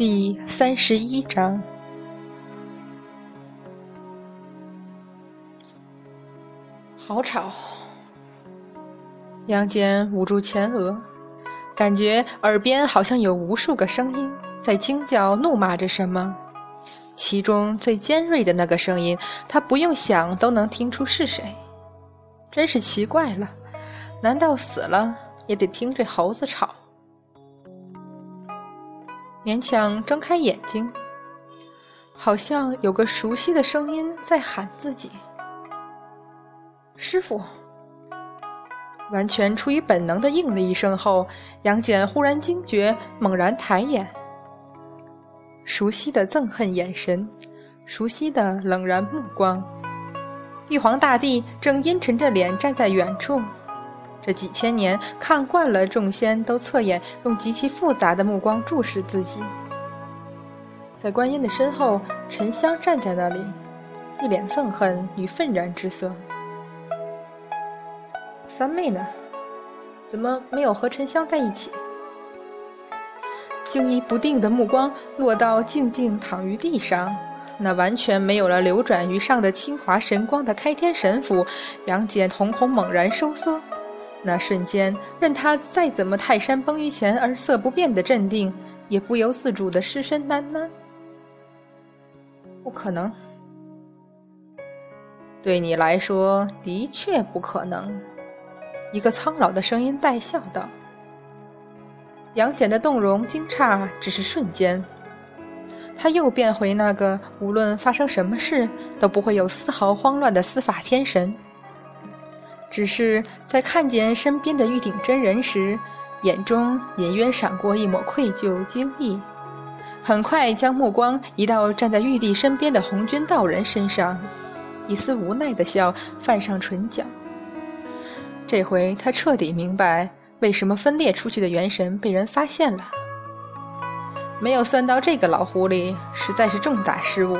第三十一章，好吵！杨戬捂住前额，感觉耳边好像有无数个声音在惊叫、怒骂着什么。其中最尖锐的那个声音，他不用想都能听出是谁。真是奇怪了，难道死了也得听这猴子吵？勉强睁开眼睛，好像有个熟悉的声音在喊自己：“师傅。”完全出于本能的应了一声后，杨戬忽然惊觉，猛然抬眼，熟悉的憎恨眼神，熟悉的冷然目光。玉皇大帝正阴沉着脸站在远处。这几千年看惯了，众仙都侧眼用极其复杂的目光注视自己。在观音的身后，沉香站在那里，一脸憎恨与愤然之色。三妹呢？怎么没有和沉香在一起？惊疑不定的目光落到静静躺于地上，那完全没有了流转于上的清华神光的开天神斧，杨戬瞳孔猛然收缩。那瞬间，任他再怎么泰山崩于前而色不变的镇定，也不由自主的失声喃喃：“不可能。”对你来说，的确不可能。一个苍老的声音带笑道：“杨戬的动容惊诧只是瞬间，他又变回那个无论发生什么事都不会有丝毫慌乱的司法天神。”只是在看见身边的玉鼎真人时，眼中隐约闪过一抹愧疚、惊异，很快将目光移到站在玉帝身边的红军道人身上，一丝无奈的笑泛上唇角。这回他彻底明白，为什么分裂出去的元神被人发现了。没有算到这个老狐狸，实在是重大失误。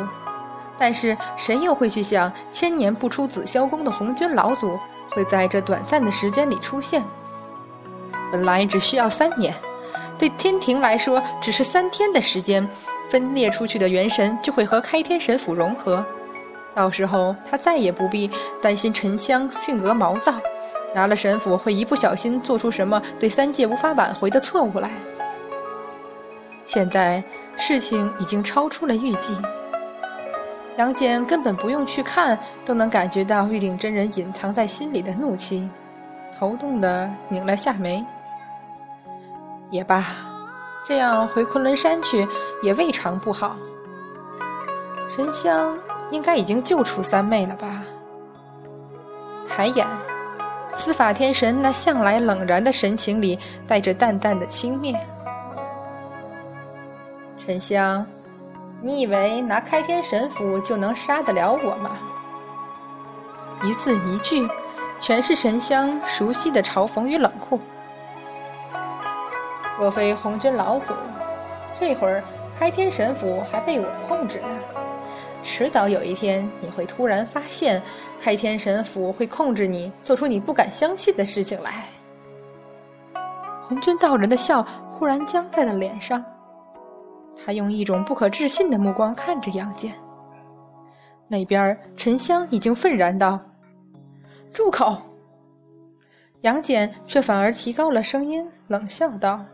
但是谁又会去想，千年不出紫霄宫的红军老祖？会在这短暂的时间里出现。本来只需要三年，对天庭来说只是三天的时间，分裂出去的元神就会和开天神斧融合。到时候他再也不必担心沉香性格毛躁，拿了神斧会一不小心做出什么对三界无法挽回的错误来。现在事情已经超出了预计。杨戬根本不用去看，都能感觉到玉鼎真人隐藏在心里的怒气，头痛的拧了下眉。也罢，这样回昆仑山去也未尝不好。沉香应该已经救出三妹了吧？抬眼，司法天神那向来冷然的神情里带着淡淡的轻蔑。沉香。你以为拿开天神斧就能杀得了我吗？一字一句，全是沉香熟悉的嘲讽与冷酷。若非红军老祖，这会儿开天神斧还被我控制呢。迟早有一天，你会突然发现，开天神斧会控制你，做出你不敢相信的事情来。红军道人的笑忽然僵在了脸上。他用一种不可置信的目光看着杨戬。那边沉香已经愤然道：“住口！”杨戬却反而提高了声音，冷笑道：“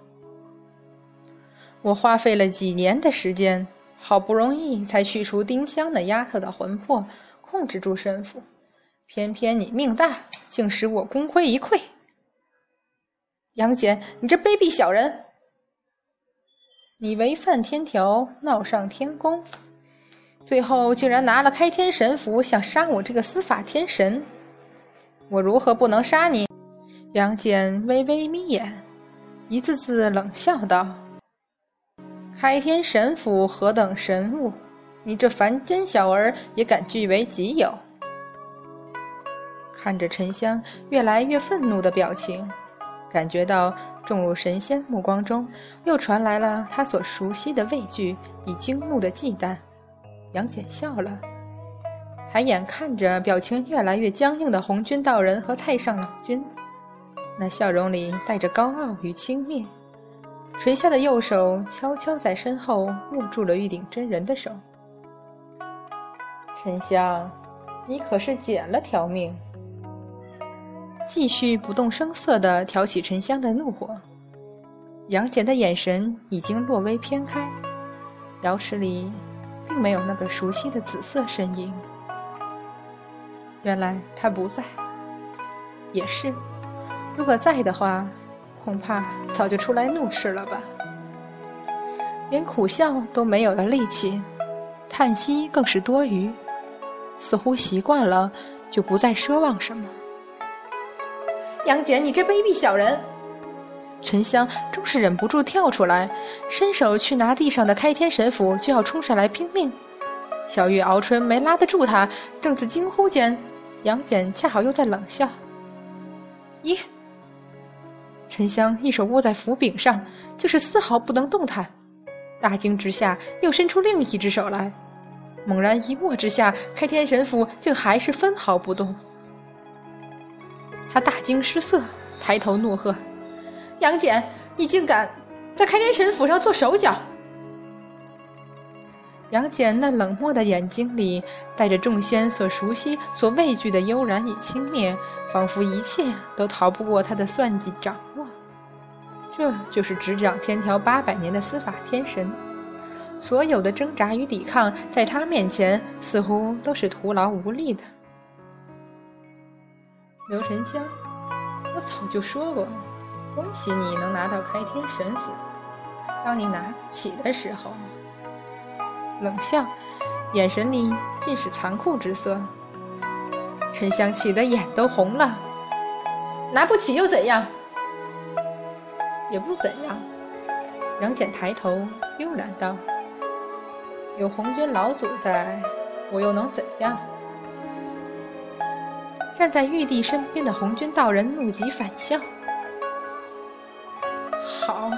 我花费了几年的时间，好不容易才去除丁香那丫头的魂魄，控制住神符，偏偏你命大，竟使我功亏一篑。杨戬，你这卑鄙小人！”你违反天条，闹上天宫，最后竟然拿了开天神斧想杀我这个司法天神，我如何不能杀你？杨戬微微眯眼，一字字冷笑道：“开天神斧何等神物，你这凡间小儿也敢据为己有？”看着沉香越来越愤怒的表情，感觉到。众入神仙目光中，又传来了他所熟悉的畏惧与惊怒的忌惮。杨戬笑了，抬眼看着表情越来越僵硬的红军道人和太上老君，那笑容里带着高傲与轻蔑。垂下的右手悄悄在身后握住了玉鼎真人的手。沉香，你可是捡了条命。继续不动声色地挑起沉香的怒火。杨戬的眼神已经略微偏开，瑶池里并没有那个熟悉的紫色身影。原来他不在。也是，如果在的话。恐怕早就出来怒斥了吧，连苦笑都没有了力气，叹息更是多余，似乎习惯了，就不再奢望什么。杨戬，你这卑鄙小人！沉香终是忍不住跳出来，伸手去拿地上的开天神斧，就要冲上来拼命。小玉敖春没拉得住他，正自惊呼间，杨戬恰好又在冷笑：“咦？”沉香一手握在斧柄上，就是丝毫不能动弹。大惊之下，又伸出另一只手来，猛然一握之下，开天神斧竟还是分毫不动。他大惊失色，抬头怒喝：“杨戬，你竟敢在开天神府上做手脚！”杨戬那冷漠的眼睛里带着众仙所熟悉、所畏惧的悠然与轻蔑，仿佛一切都逃不过他的算计掌握。这就是执掌天条八百年的司法天神，所有的挣扎与抵抗，在他面前似乎都是徒劳无力的。刘沉香，我早就说过，恭喜你能拿到开天神斧。当你拿起的时候，冷笑，眼神里尽是残酷之色。沉香气得眼都红了，拿不起又怎样？也不怎样。杨戬抬头悠然道：“有红军老祖在，我又能怎样？”站在玉帝身边的红军道人怒极反笑：“好，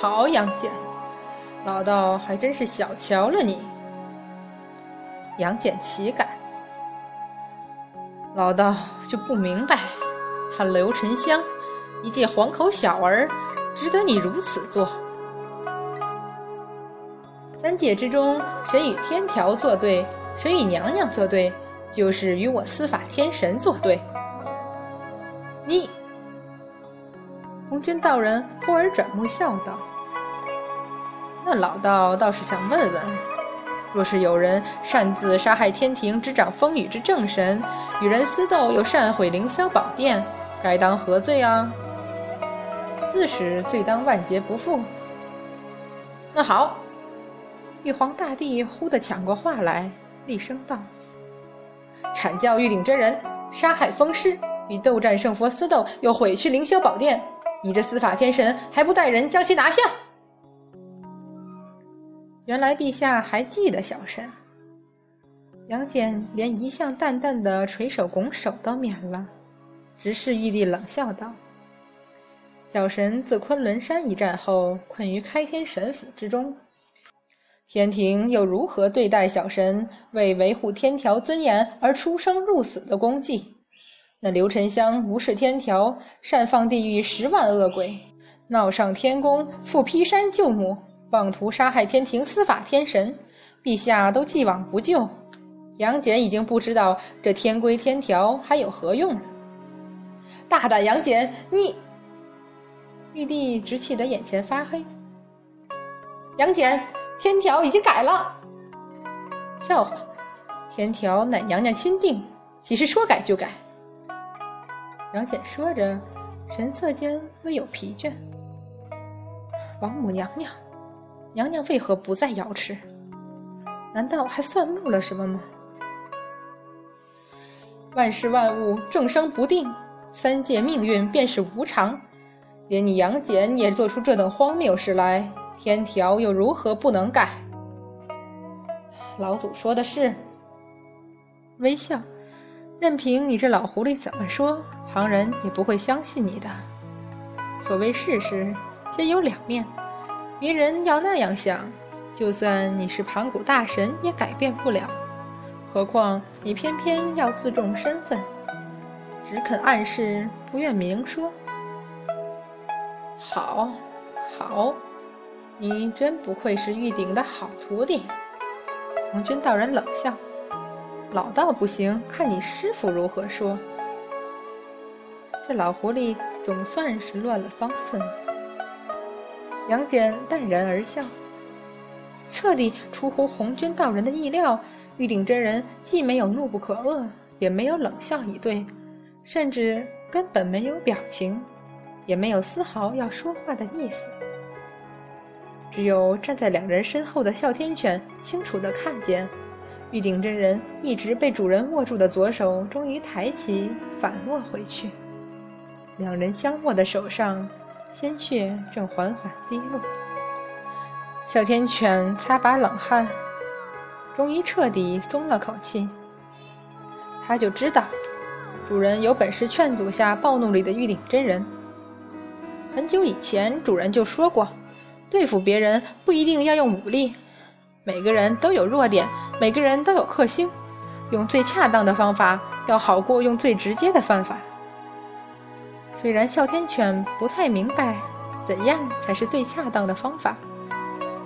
好，杨戬，老道还真是小瞧了你。”杨戬岂敢？老道就不明白，他刘沉香。一介黄口小儿，值得你如此做？三界之中，谁与天条作对，谁与娘娘作对，就是与我司法天神作对。你，红军道人忽而转目笑道：“那老道倒是想问问，若是有人擅自杀害天庭执掌风雨之正神，与人私斗又擅毁凌霄宝殿，该当何罪啊？”自始罪当万劫不复。那好，玉皇大帝忽地抢过话来，厉声道：“阐教玉鼎真人杀害风师，与斗战胜佛私斗，又毁去凌霄宝殿，你这司法天神还不带人将其拿下？”原来陛下还记得小神。杨戬连一向淡淡的垂手拱手都免了，直视玉帝冷笑道。小神自昆仑山一战后，困于开天神府之中。天庭又如何对待小神为维护天条尊严而出生入死的功绩？那刘沉香无视天条，擅放地狱十万恶鬼，闹上天宫，赴劈山救母，妄图杀害天庭司法天神。陛下都既往不咎，杨戬已经不知道这天规天条还有何用了。大胆杨戬，你！玉帝直气得眼前发黑。杨戬，天条已经改了。笑话，天条乃娘娘亲定，岂是说改就改？杨戬说着，神色间微有疲倦。王母娘娘，娘娘为何不在瑶池？难道还算漏了什么吗？万事万物众生不定，三界命运便是无常。连你杨戬也做出这等荒谬事来，天条又如何不能改？老祖说的是。微笑，任凭你这老狐狸怎么说，旁人也不会相信你的。所谓事实，皆有两面，别人要那样想，就算你是盘古大神，也改变不了。何况你偏偏要自重身份，只肯暗示，不愿明说。好，好，你真不愧是玉鼎的好徒弟。”红军道人冷笑：“老道不行，看你师傅如何说。”这老狐狸总算是乱了方寸。杨戬淡然而笑，彻底出乎红军道人的意料。玉鼎真人既没有怒不可遏，也没有冷笑以对，甚至根本没有表情，也没有丝毫要说话的意思。只有站在两人身后的哮天犬清楚地看见，玉鼎真人一直被主人握住的左手终于抬起，反握回去。两人相握的手上，鲜血正缓缓滴落。哮天犬擦把冷汗。终于彻底松了口气。他就知道，主人有本事劝阻下暴怒里的玉鼎真人。很久以前，主人就说过，对付别人不一定要用武力。每个人都有弱点，每个人都有克星，用最恰当的方法要好过用最直接的方法。虽然哮天犬不太明白怎样才是最恰当的方法，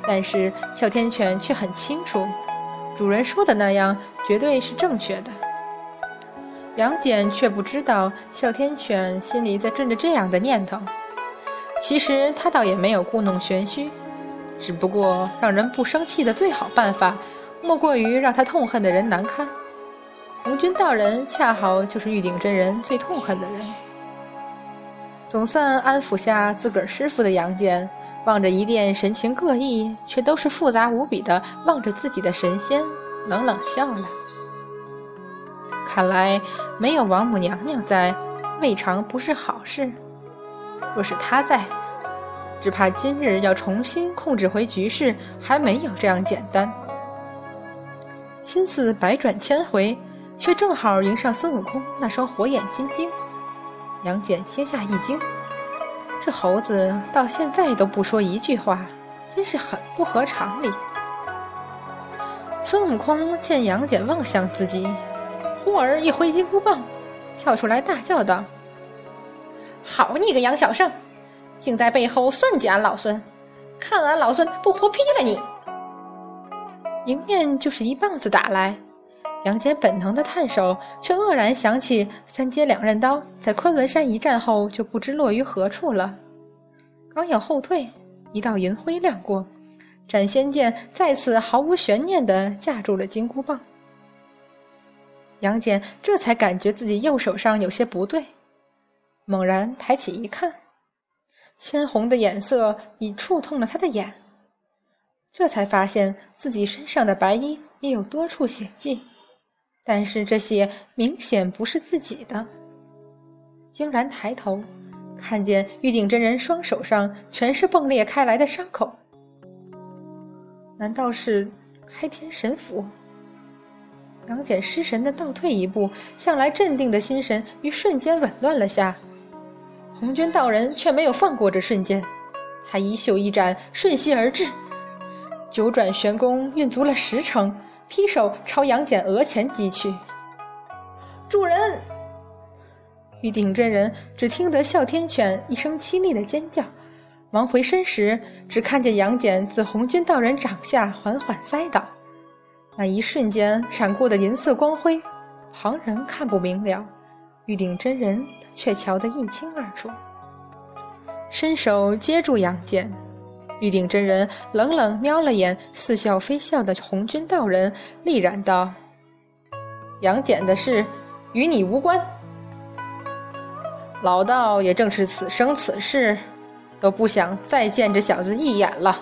但是哮天犬却很清楚。主人说的那样绝对是正确的。杨戬却不知道哮天犬心里在转着这样的念头。其实他倒也没有故弄玄虚，只不过让人不生气的最好办法，莫过于让他痛恨的人难堪。红军道人恰好就是玉鼎真人最痛恨的人。总算安抚下自个儿师傅的杨戬。望着一殿神情各异却都是复杂无比的望着自己的神仙，冷冷笑了。看来没有王母娘娘在，未尝不是好事。若是他在，只怕今日要重新控制回局势，还没有这样简单。心思百转千回，却正好迎上孙悟空那双火眼金睛。杨戬心下一惊。这猴子到现在都不说一句话，真是很不合常理。孙悟空见杨戬望向自己，忽而一挥金箍棒，跳出来大叫道：“好你个杨小圣，竟在背后算计俺老孙！看俺老孙不活劈了你！”迎面就是一棒子打来，杨戬本能的探手，却愕然想起三阶两刃刀在昆仑山一战后就不知落于何处了。刚要后退，一道银辉亮过，斩仙剑再次毫无悬念地架住了金箍棒。杨戬这才感觉自己右手上有些不对，猛然抬起一看，鲜红的眼色已触痛了他的眼。这才发现自己身上的白衣也有多处血迹，但是这些明显不是自己的。惊然抬头。看见玉鼎真人双手上全是迸裂开来的伤口，难道是开天神斧？杨戬失神的倒退一步，向来镇定的心神于瞬间紊乱了下。红军道人却没有放过这瞬间，他衣袖一展，瞬息而至，九转玄功运足了十成，劈手朝杨戬额前击去。主人。玉鼎真人只听得哮天犬一声凄厉的尖叫，忙回身时，只看见杨戬自红军道人掌下缓缓栽倒。那一瞬间闪过的银色光辉，旁人看不明了，玉鼎真人却瞧得一清二楚。伸手接住杨戬，玉鼎真人冷冷瞄了眼似笑非笑的红军道人，厉然道：“杨戬的事，与你无关。”老道也正是此生此世，都不想再见这小子一眼了。